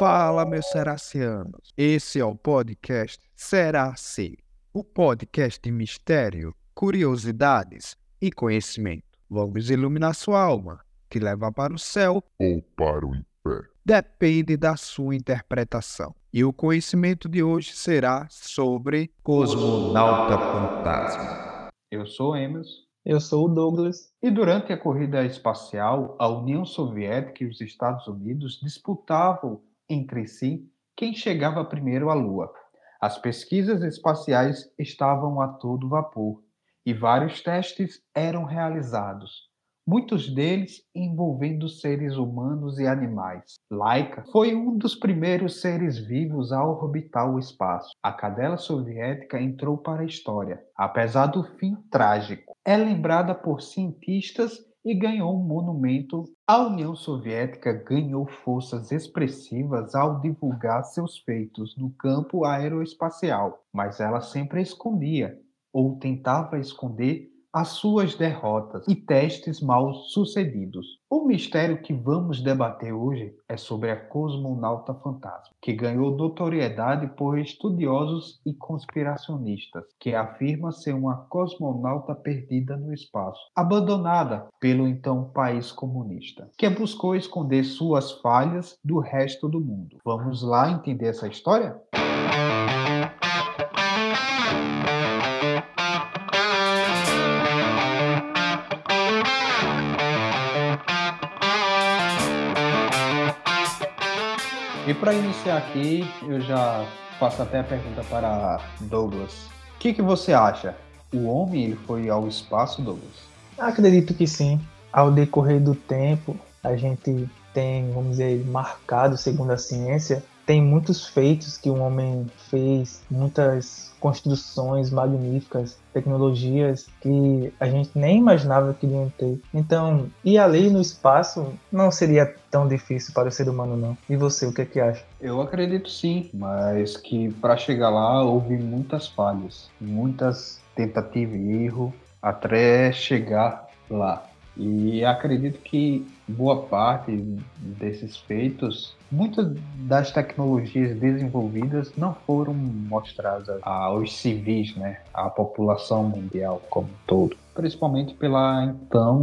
Fala, meus seracianos. Esse é o podcast Será Se, o podcast de mistério, curiosidades e conhecimento. Vamos iluminar sua alma, que leva para o céu ou para o inferno. Depende da sua interpretação. E o conhecimento de hoje será sobre Cosmonauta Fantasma. Eu sou Emerson. Eu sou o Douglas. E durante a corrida espacial, a União Soviética e os Estados Unidos disputavam entre si quem chegava primeiro à Lua. As pesquisas espaciais estavam a todo vapor e vários testes eram realizados, muitos deles envolvendo seres humanos e animais. Laika foi um dos primeiros seres vivos a orbitar o espaço. A cadela soviética entrou para a história, apesar do fim trágico. É lembrada por cientistas e ganhou um monumento. A União Soviética ganhou forças expressivas ao divulgar seus feitos no campo aeroespacial, mas ela sempre escondia ou tentava esconder as suas derrotas e testes mal sucedidos. O mistério que vamos debater hoje é sobre a cosmonauta fantasma, que ganhou notoriedade por estudiosos e conspiracionistas, que afirma ser uma cosmonauta perdida no espaço, abandonada pelo então país comunista, que buscou esconder suas falhas do resto do mundo. Vamos lá entender essa história? E para iniciar aqui, eu já faço até a pergunta para Douglas. O que, que você acha? O homem ele foi ao espaço, Douglas? Acredito que sim. Ao decorrer do tempo, a gente tem, vamos dizer, marcado, segundo a ciência, tem muitos feitos que o homem fez, muitas construções magníficas, tecnologias que a gente nem imaginava que iam ter. Então, ir ali no espaço não seria tão difícil para o ser humano, não. E você, o que é que acha? Eu acredito sim, mas que para chegar lá houve muitas falhas, muitas tentativas e erro até chegar lá. E acredito que boa parte desses feitos, muitas das tecnologias desenvolvidas não foram mostradas aos civis, né, à população mundial como um todo principalmente pela então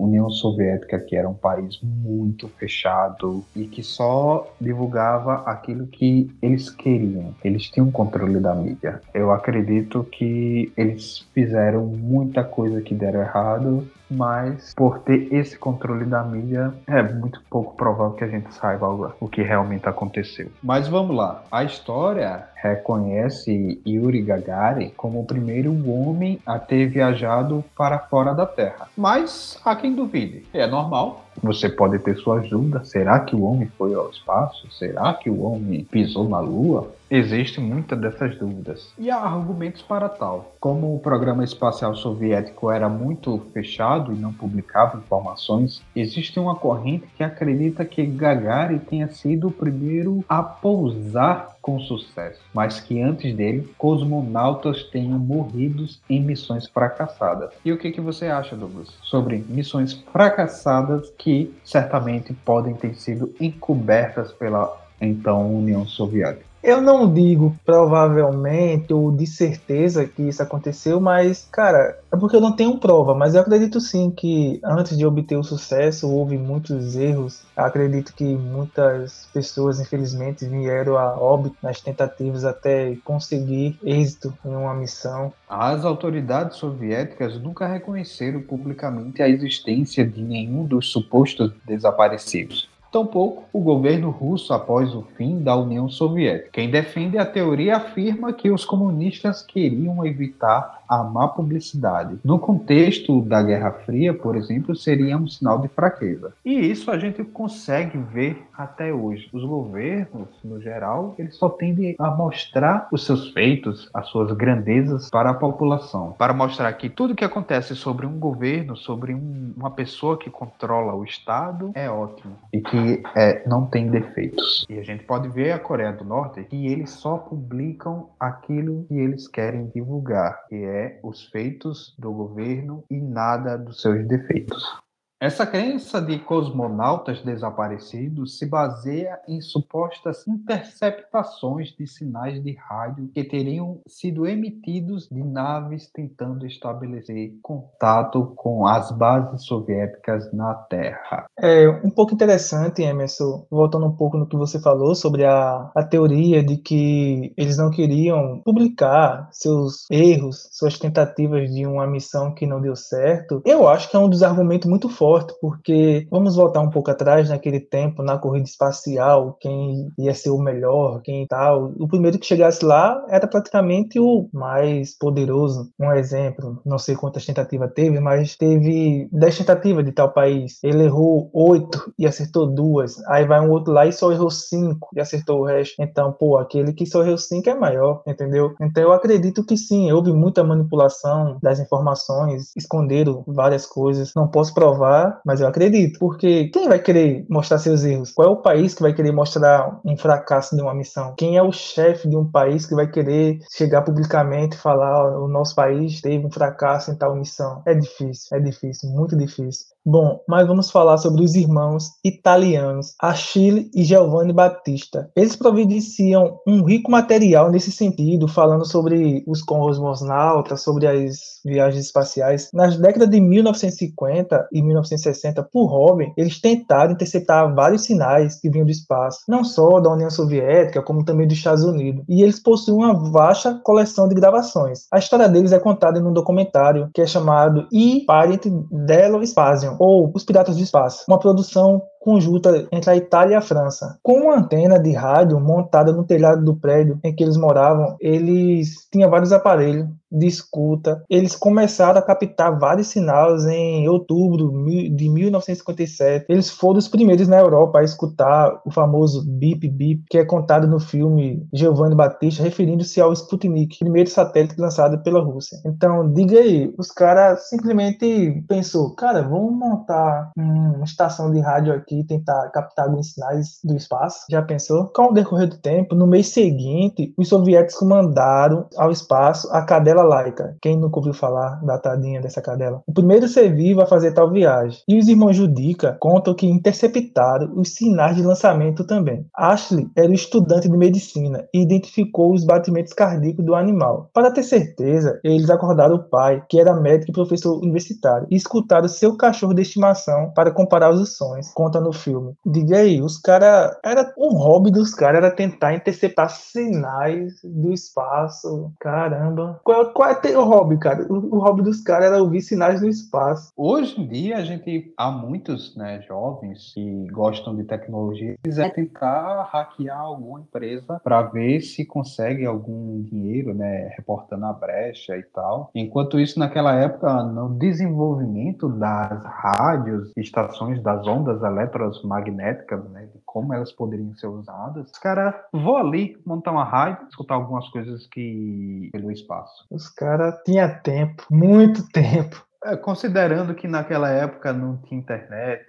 União Soviética, que era um país muito fechado e que só divulgava aquilo que eles queriam. Eles tinham controle da mídia. Eu acredito que eles fizeram muita coisa que deram errado, mas por ter esse controle da mídia, é muito pouco provável que a gente saiba o que realmente aconteceu. Mas vamos lá. A história reconhece Yuri Gagarin como o primeiro homem a ter viajado para fora da Terra. Mas há quem duvide. É normal. Você pode ter suas dúvidas. Será que o homem foi ao espaço? Será que o homem pisou na Lua? Existem muitas dessas dúvidas. E há argumentos para tal. Como o programa espacial soviético era muito fechado e não publicava informações, existe uma corrente que acredita que Gagarin tenha sido o primeiro a pousar com sucesso, mas que antes dele, cosmonautas tenham morrido em missões fracassadas. E o que, que você acha, Douglas, sobre missões fracassadas que certamente podem ter sido encobertas pela então União Soviética? Eu não digo provavelmente ou de certeza que isso aconteceu, mas, cara, é porque eu não tenho prova, mas eu acredito sim que antes de obter o sucesso houve muitos erros. Eu acredito que muitas pessoas, infelizmente, vieram a óbito nas tentativas até conseguir êxito em uma missão. As autoridades soviéticas nunca reconheceram publicamente a existência de nenhum dos supostos desaparecidos. Tampouco o governo russo após o fim da União Soviética. Quem defende a teoria afirma que os comunistas queriam evitar a má publicidade. No contexto da Guerra Fria, por exemplo, seria um sinal de fraqueza. E isso a gente consegue ver até hoje. Os governos, no geral, eles só tendem a mostrar os seus feitos, as suas grandezas para a população, para mostrar que tudo que acontece sobre um governo, sobre um, uma pessoa que controla o Estado, é ótimo e que é, não tem defeitos. E a gente pode ver a Coreia do Norte que eles só publicam aquilo que eles querem divulgar, que é os feitos do governo e nada dos seus defeitos. Essa crença de cosmonautas desaparecidos se baseia em supostas interceptações de sinais de rádio que teriam sido emitidos de naves tentando estabelecer contato com as bases soviéticas na Terra. É um pouco interessante, Emerson, voltando um pouco no que você falou sobre a, a teoria de que eles não queriam publicar seus erros, suas tentativas de uma missão que não deu certo. Eu acho que é um dos argumentos muito fortes forte, porque vamos voltar um pouco atrás naquele tempo, na corrida espacial, quem ia ser o melhor, quem tal. O primeiro que chegasse lá era praticamente o mais poderoso. Um exemplo, não sei quantas tentativas teve, mas teve 10 tentativas de tal país. Ele errou 8 e acertou duas. Aí vai um outro lá e só errou 5 e acertou o resto. Então, pô, aquele que só errou 5 é maior, entendeu? Então eu acredito que sim, houve muita manipulação das informações, esconderam várias coisas. Não posso provar mas eu acredito. Porque quem vai querer mostrar seus erros? Qual é o país que vai querer mostrar um fracasso de uma missão? Quem é o chefe de um país que vai querer chegar publicamente e falar: oh, o nosso país teve um fracasso em tal missão? É difícil, é difícil, muito difícil. Bom, mas vamos falar sobre os irmãos italianos Achille e Giovanni Battista. Eles providenciam um rico material nesse sentido, falando sobre os cosmonautas, sobre as viagens espaciais. Nas décadas de 1950 e 1960, por hobby, eles tentaram interceptar vários sinais que vinham do espaço, não só da União Soviética, como também dos Estados Unidos. E eles possuem uma vasta coleção de gravações. A história deles é contada em um documentário que é chamado I Parent dello Spazio, ou Os Piratas do Espaço, uma produção conjunta entre a Itália e a França. Com uma antena de rádio montada no telhado do prédio em que eles moravam, eles tinham vários aparelhos de escuta. Eles começaram a captar vários sinais em outubro de 1957. Eles foram os primeiros na Europa a escutar o famoso bip bip, que é contado no filme Giovanni Battista, referindo-se ao Sputnik, primeiro satélite lançado pela Rússia. Então, diga aí, os caras simplesmente pensou, cara, vamos montar uma estação de rádio aqui aqui tentar captar alguns sinais do espaço. Já pensou? Com o decorrer do tempo, no mês seguinte, os soviéticos mandaram ao espaço a cadela laica. Quem nunca ouviu falar da tadinha dessa cadela? O primeiro ser vivo a fazer tal viagem. E os irmãos Judica contam que interceptaram os sinais de lançamento também. Ashley era estudante de medicina e identificou os batimentos cardíacos do animal. Para ter certeza, eles acordaram o pai, que era médico e professor universitário, e escutaram seu cachorro de estimação para comparar os sons. Conta no filme. Diga aí, os caras. Era um hobby dos caras, era tentar interceptar sinais do espaço. Caramba. Qual, qual é o hobby, cara? O, o hobby dos caras era ouvir sinais do espaço. Hoje em dia, a gente. Há muitos né, jovens que gostam de tecnologia quiser tentar hackear alguma empresa para ver se consegue algum dinheiro, né? Reportando a brecha e tal. Enquanto isso, naquela época, no desenvolvimento das rádios, estações das ondas elétricas, magnéticas, né, de como elas poderiam ser usadas, os caras vão ali montar uma rádio, escutar algumas coisas que pelo espaço. Os caras tinham tempo, muito tempo. É, considerando que naquela época não tinha internet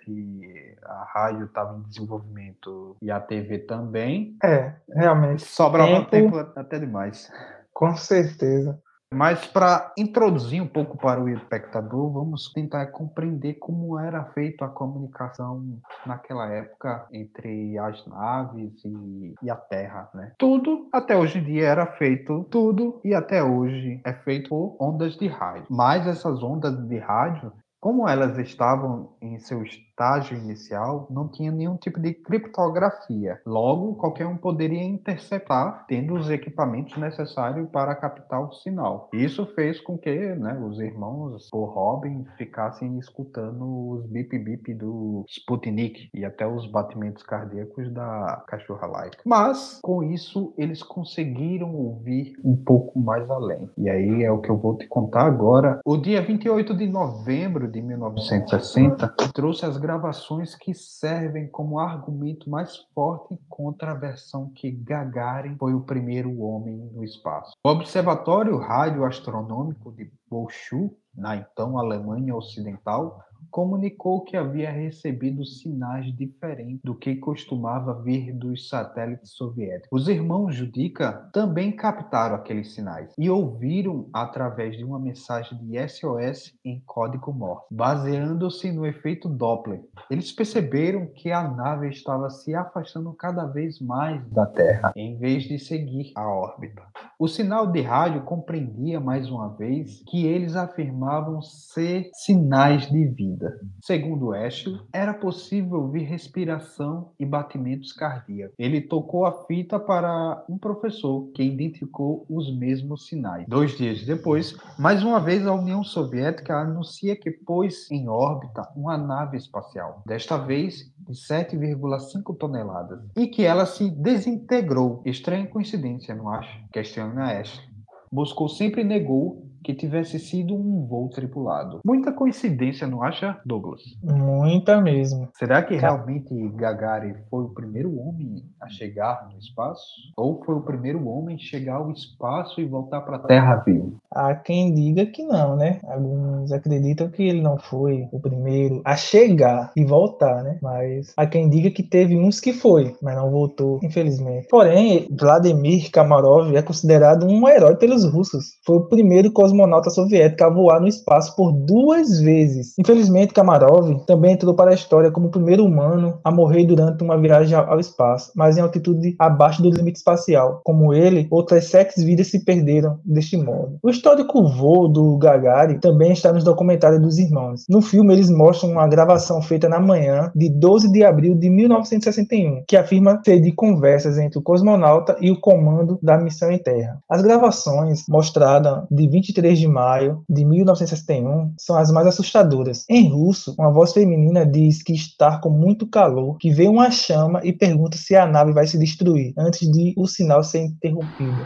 a rádio estava em desenvolvimento e a TV também. É, realmente. Sobrava tempo, tempo até demais. Com certeza. Mas para introduzir um pouco para o espectador, vamos tentar compreender como era feita a comunicação naquela época entre as naves e, e, a Terra, né? Tudo até hoje em dia era feito, tudo e até hoje é feito por ondas de rádio. Mas essas ondas de rádio, como elas estavam em seu estágio inicial não tinha nenhum tipo de criptografia. Logo, qualquer um poderia interceptar, tendo os equipamentos necessários para captar o sinal. Isso fez com que né, os irmãos, por Robin, ficassem escutando os bip-bip do Sputnik e até os batimentos cardíacos da cachorra laica. Mas, com isso, eles conseguiram ouvir um pouco mais além. E aí é o que eu vou te contar agora. O dia 28 de novembro de 1960 trouxe as gravações que servem como argumento mais forte contra a versão que Gagarin foi o primeiro homem no espaço. O Observatório Radioastronômico de Bolshu, na então Alemanha Ocidental, comunicou que havia recebido sinais diferentes do que costumava vir dos satélites soviéticos. Os irmãos Judica também captaram aqueles sinais e ouviram através de uma mensagem de SOS em código Morse, baseando-se no efeito Doppler. Eles perceberam que a nave estava se afastando cada vez mais da Terra, em vez de seguir a órbita. O sinal de rádio compreendia mais uma vez que eles afirmavam ser sinais de vida. Segundo Ashley, era possível ouvir respiração e batimentos cardíacos. Ele tocou a fita para um professor que identificou os mesmos sinais. Dois dias depois, mais uma vez a União Soviética anuncia que pôs em órbita uma nave espacial, desta vez de 7,5 toneladas, e que ela se desintegrou. Estranha coincidência, não acha? Questiona Ashley. Moscou sempre negou que tivesse sido um voo tripulado. Muita coincidência, não acha, Douglas? Muita mesmo. Será que realmente Gagarin foi o primeiro homem a chegar no espaço? Ou foi o primeiro homem a chegar ao espaço e voltar para a Terra vivo? Há quem diga que não, né? Alguns acreditam que ele não foi o primeiro a chegar e voltar, né? Mas há quem diga que teve uns que foi, mas não voltou, infelizmente. Porém, Vladimir Kamarov é considerado um herói pelos russos. Foi o primeiro cosmonauta cosmonauta soviética a voar no espaço por duas vezes. Infelizmente, Kamarov também entrou para a história como o primeiro humano a morrer durante uma viagem ao espaço, mas em altitude abaixo do limite espacial. Como ele, outras sete vidas se perderam deste modo. O histórico voo do Gagarin também está nos documentários dos irmãos. No filme, eles mostram uma gravação feita na manhã de 12 de abril de 1961, que afirma ser de conversas entre o cosmonauta e o comando da missão em Terra. As gravações mostradas de 23 23 de maio de 1961 são as mais assustadoras. Em russo, uma voz feminina diz que está com muito calor, que vê uma chama e pergunta se a nave vai se destruir antes de o sinal ser interrompido.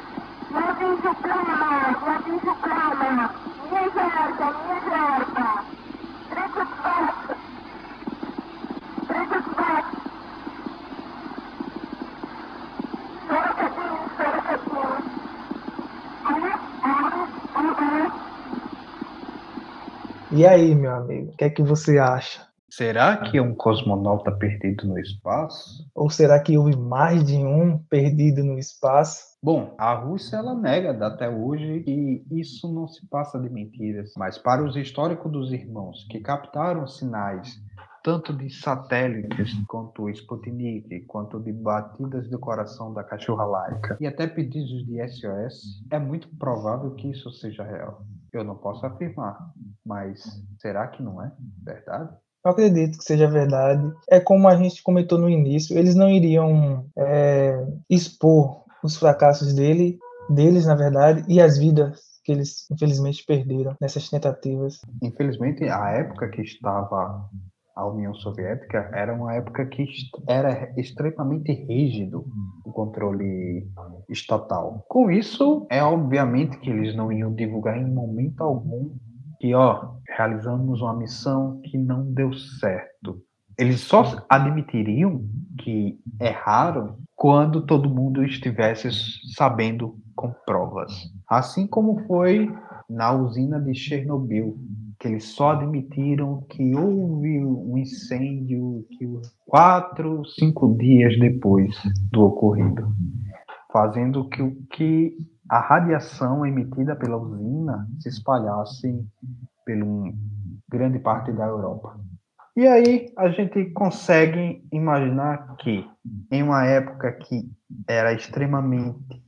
E aí, meu amigo, o que é que você acha? Será que é um cosmonauta perdido no espaço? Ou será que houve mais de um perdido no espaço? Bom, a Rússia ela nega até hoje que isso não se passa de mentiras, mas para os históricos dos irmãos que captaram sinais tanto de satélites quanto Sputnik, quanto de batidas do coração da cachorra laica e até pedidos de SOS, é muito provável que isso seja real. Eu não posso afirmar, mas será que não é verdade? Eu acredito que seja verdade. É como a gente comentou no início, eles não iriam é, expor os fracassos dele, deles, na verdade, e as vidas que eles infelizmente perderam nessas tentativas. Infelizmente, a época que estava a União Soviética era uma época que era extremamente rígido o controle estatal. Com isso, é obviamente que eles não iam divulgar em momento algum que, ó, realizamos uma missão que não deu certo. Eles só admitiriam que erraram quando todo mundo estivesse sabendo com provas. Assim como foi na usina de Chernobyl, que eles só admitiram que houve um incêndio que quatro, cinco dias depois do ocorrido, fazendo que, que a radiação emitida pela usina se espalhasse pela grande parte da Europa. E aí a gente consegue imaginar que em uma época que era extremamente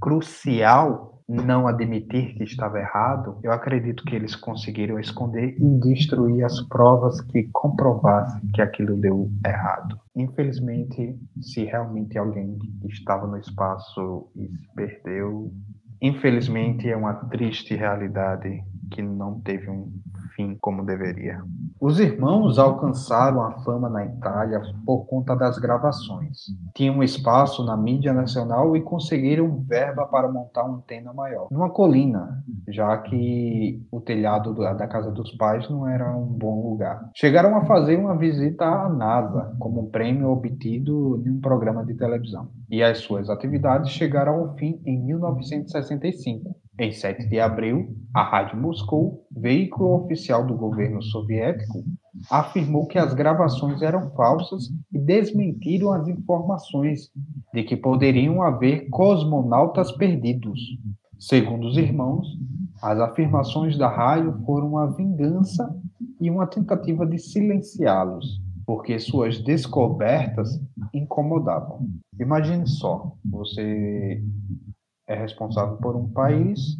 crucial não admitir que estava errado, eu acredito que eles conseguiram esconder e destruir as provas que comprovassem que aquilo deu errado. Infelizmente, se realmente alguém estava no espaço e se perdeu, infelizmente é uma triste realidade que não teve um fim como deveria. Os irmãos alcançaram a fama na Itália por conta das gravações. Tinham espaço na mídia nacional e conseguiram verba para montar uma antena maior, numa colina, já que o telhado da casa dos pais não era um bom lugar. Chegaram a fazer uma visita à NASA como um prêmio obtido em um programa de televisão. E as suas atividades chegaram ao fim em 1965 Em 7 de abril, a Rádio Moscou, veículo oficial do governo soviético, afirmou que as gravações eram falsas e desmentiram as informações de que poderiam haver cosmonautas perdidos. Segundo os irmãos, as afirmações da rádio foram uma vingança e uma tentativa de silenciá-los, porque suas descobertas incomodavam. Imagine só, você é responsável por um país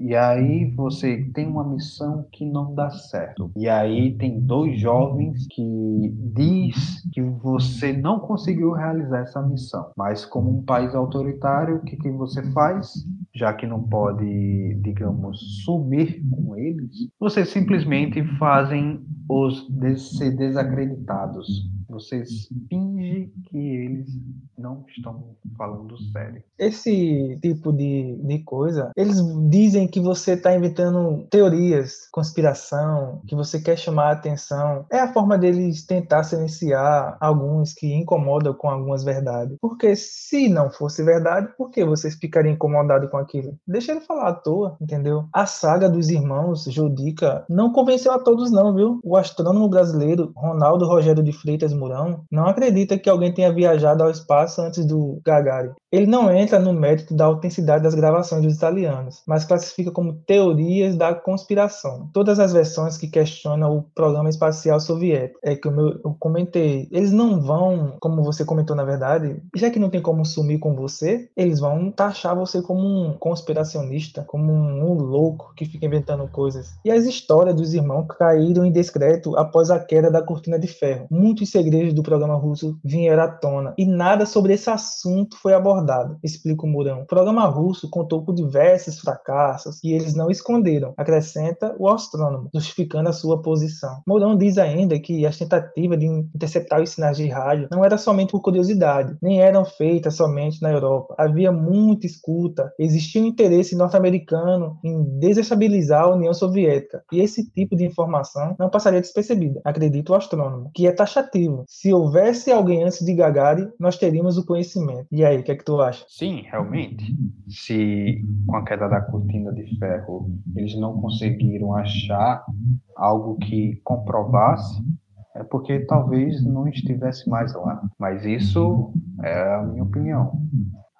e aí você tem uma missão que não dá certo. E aí tem dois jovens que diz que você não conseguiu realizar essa missão. Mas como um país autoritário, o que, que você faz? Já que não pode, digamos, sumir com eles, vocês simplesmente fazem os ser desacreditados vocês fingem que eles não estão falando sério. Esse tipo de, de coisa, eles dizem que você está inventando teorias, conspiração, que você quer chamar a atenção. É a forma deles tentar silenciar alguns que incomodam com algumas verdades. Porque se não fosse verdade, por que vocês ficariam incomodados com aquilo? Deixa ele falar à toa, entendeu? A saga dos irmãos Judica não convenceu a todos não, viu? O astrônomo brasileiro Ronaldo Rogério de Freitas Mourão não acredita que alguém tenha viajado ao espaço antes do Gagarin. Ele não entra no mérito da autenticidade das gravações dos italianos, mas classifica como teorias da conspiração. Todas as versões que questionam o programa espacial soviético, é que eu, eu comentei, eles não vão, como você comentou na verdade, já que não tem como sumir com você, eles vão taxar você como um conspiracionista, como um, um louco que fica inventando coisas. E as histórias dos irmãos caíram em descrédito após a queda da cortina de ferro. Muitos segredos do programa russo vieram à tona e nada sobre esse assunto foi abordado, explica o Mourão. O programa russo contou com diversos fracassos e eles não esconderam, acrescenta o astrônomo, justificando a sua posição. Mourão diz ainda que as tentativas de interceptar os sinais de rádio não era somente por curiosidade, nem eram feitas somente na Europa. Havia muita escuta, existia um interesse norte-americano em desestabilizar a União Soviética, e esse tipo de informação não passaria despercebida, acredita o astrônomo, que é taxativo. Se houvesse alguém antes de Gagarin, nós teríamos o conhecimento. E aí, o que é que tu acha? Sim, realmente. Se com a queda da cortina de ferro eles não conseguiram achar algo que comprovasse, é porque talvez não estivesse mais lá. Mas isso é a minha opinião.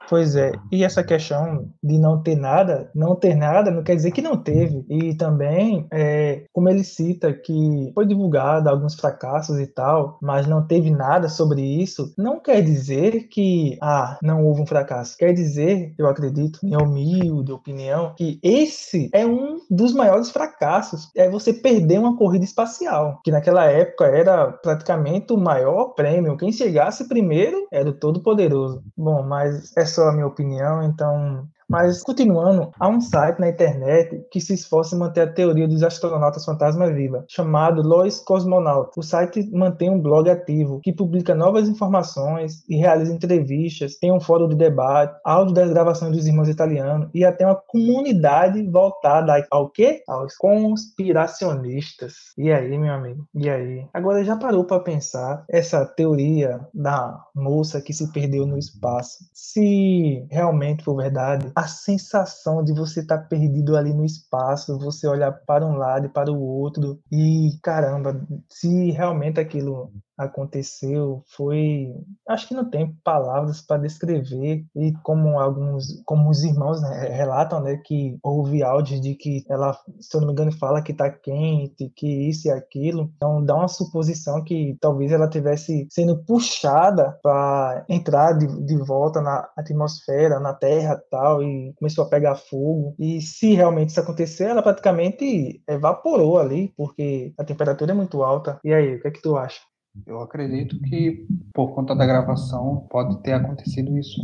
Pois é, e essa questão de não ter nada, não ter nada não quer dizer que não teve. E também, é, como ele cita que foi divulgado alguns fracassos e tal, mas não teve nada sobre isso, não quer dizer que, ah, não houve um fracasso. Quer dizer, eu acredito, minha humilde opinião, que esse é um dos maiores fracassos. É você perder uma corrida espacial, que naquela época era praticamente o maior prêmio. Quem chegasse primeiro era o todo-poderoso. Bom, mas é só a minha opinião, então mas, continuando, há um site na internet que se esforça em manter a teoria dos astronautas fantasma viva, chamado Lois Cosmonaut. O site mantém um blog ativo que publica novas informações e realiza entrevistas, tem um fórum de debate, áudio das gravações dos irmãos italianos e até uma comunidade voltada ao quê? Aos conspiracionistas. E aí, meu amigo? E aí? Agora já parou para pensar essa teoria da moça que se perdeu no espaço? Se realmente for verdade, a sensação de você estar tá perdido ali no espaço, você olhar para um lado e para o outro e caramba, se realmente aquilo aconteceu foi acho que não tem palavras para descrever e como alguns como os irmãos né, relatam né que houve áudios de que ela se eu não me engano fala que está quente que isso e aquilo. Então dá uma suposição que talvez ela tivesse sendo puxada para entrar de, de volta na atmosfera na Terra tal e começou a pegar fogo. E se realmente isso acontecer ela praticamente evaporou ali porque a temperatura é muito alta. E aí o que é que tu acha eu acredito que por conta da gravação pode ter acontecido isso.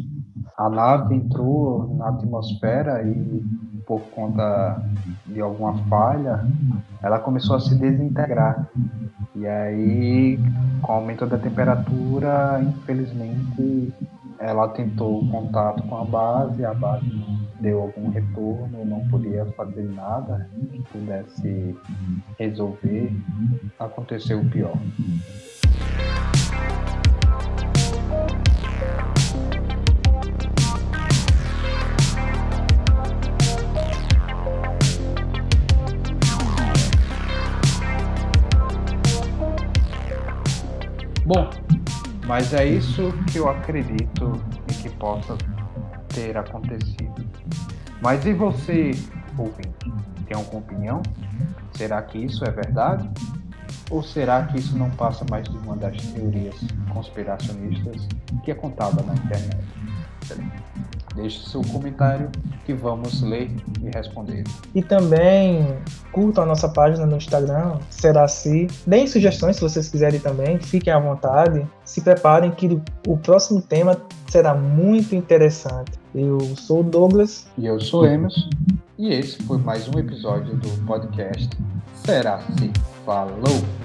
A nave entrou na atmosfera e por conta de alguma falha, ela começou a se desintegrar. E aí, com o aumento da temperatura, infelizmente, ela tentou contato com a base, a base deu algum retorno, não podia fazer nada que pudesse resolver. Aconteceu o pior. Bom, mas é isso que eu acredito e que possa ter acontecido. Mas e você, ouvinte? Tem alguma opinião? Será que isso é verdade? Ou será que isso não passa mais de uma das teorias conspiracionistas que é contada na internet? Deixe seu comentário que vamos ler e responder. E também curtam a nossa página no Instagram, será assim. Deem sugestões se vocês quiserem também, fiquem à vontade. Se preparem que o próximo tema será muito interessante. Eu sou o Douglas. E eu sou Emerson. E esse foi mais um episódio do podcast Será Se? Falou!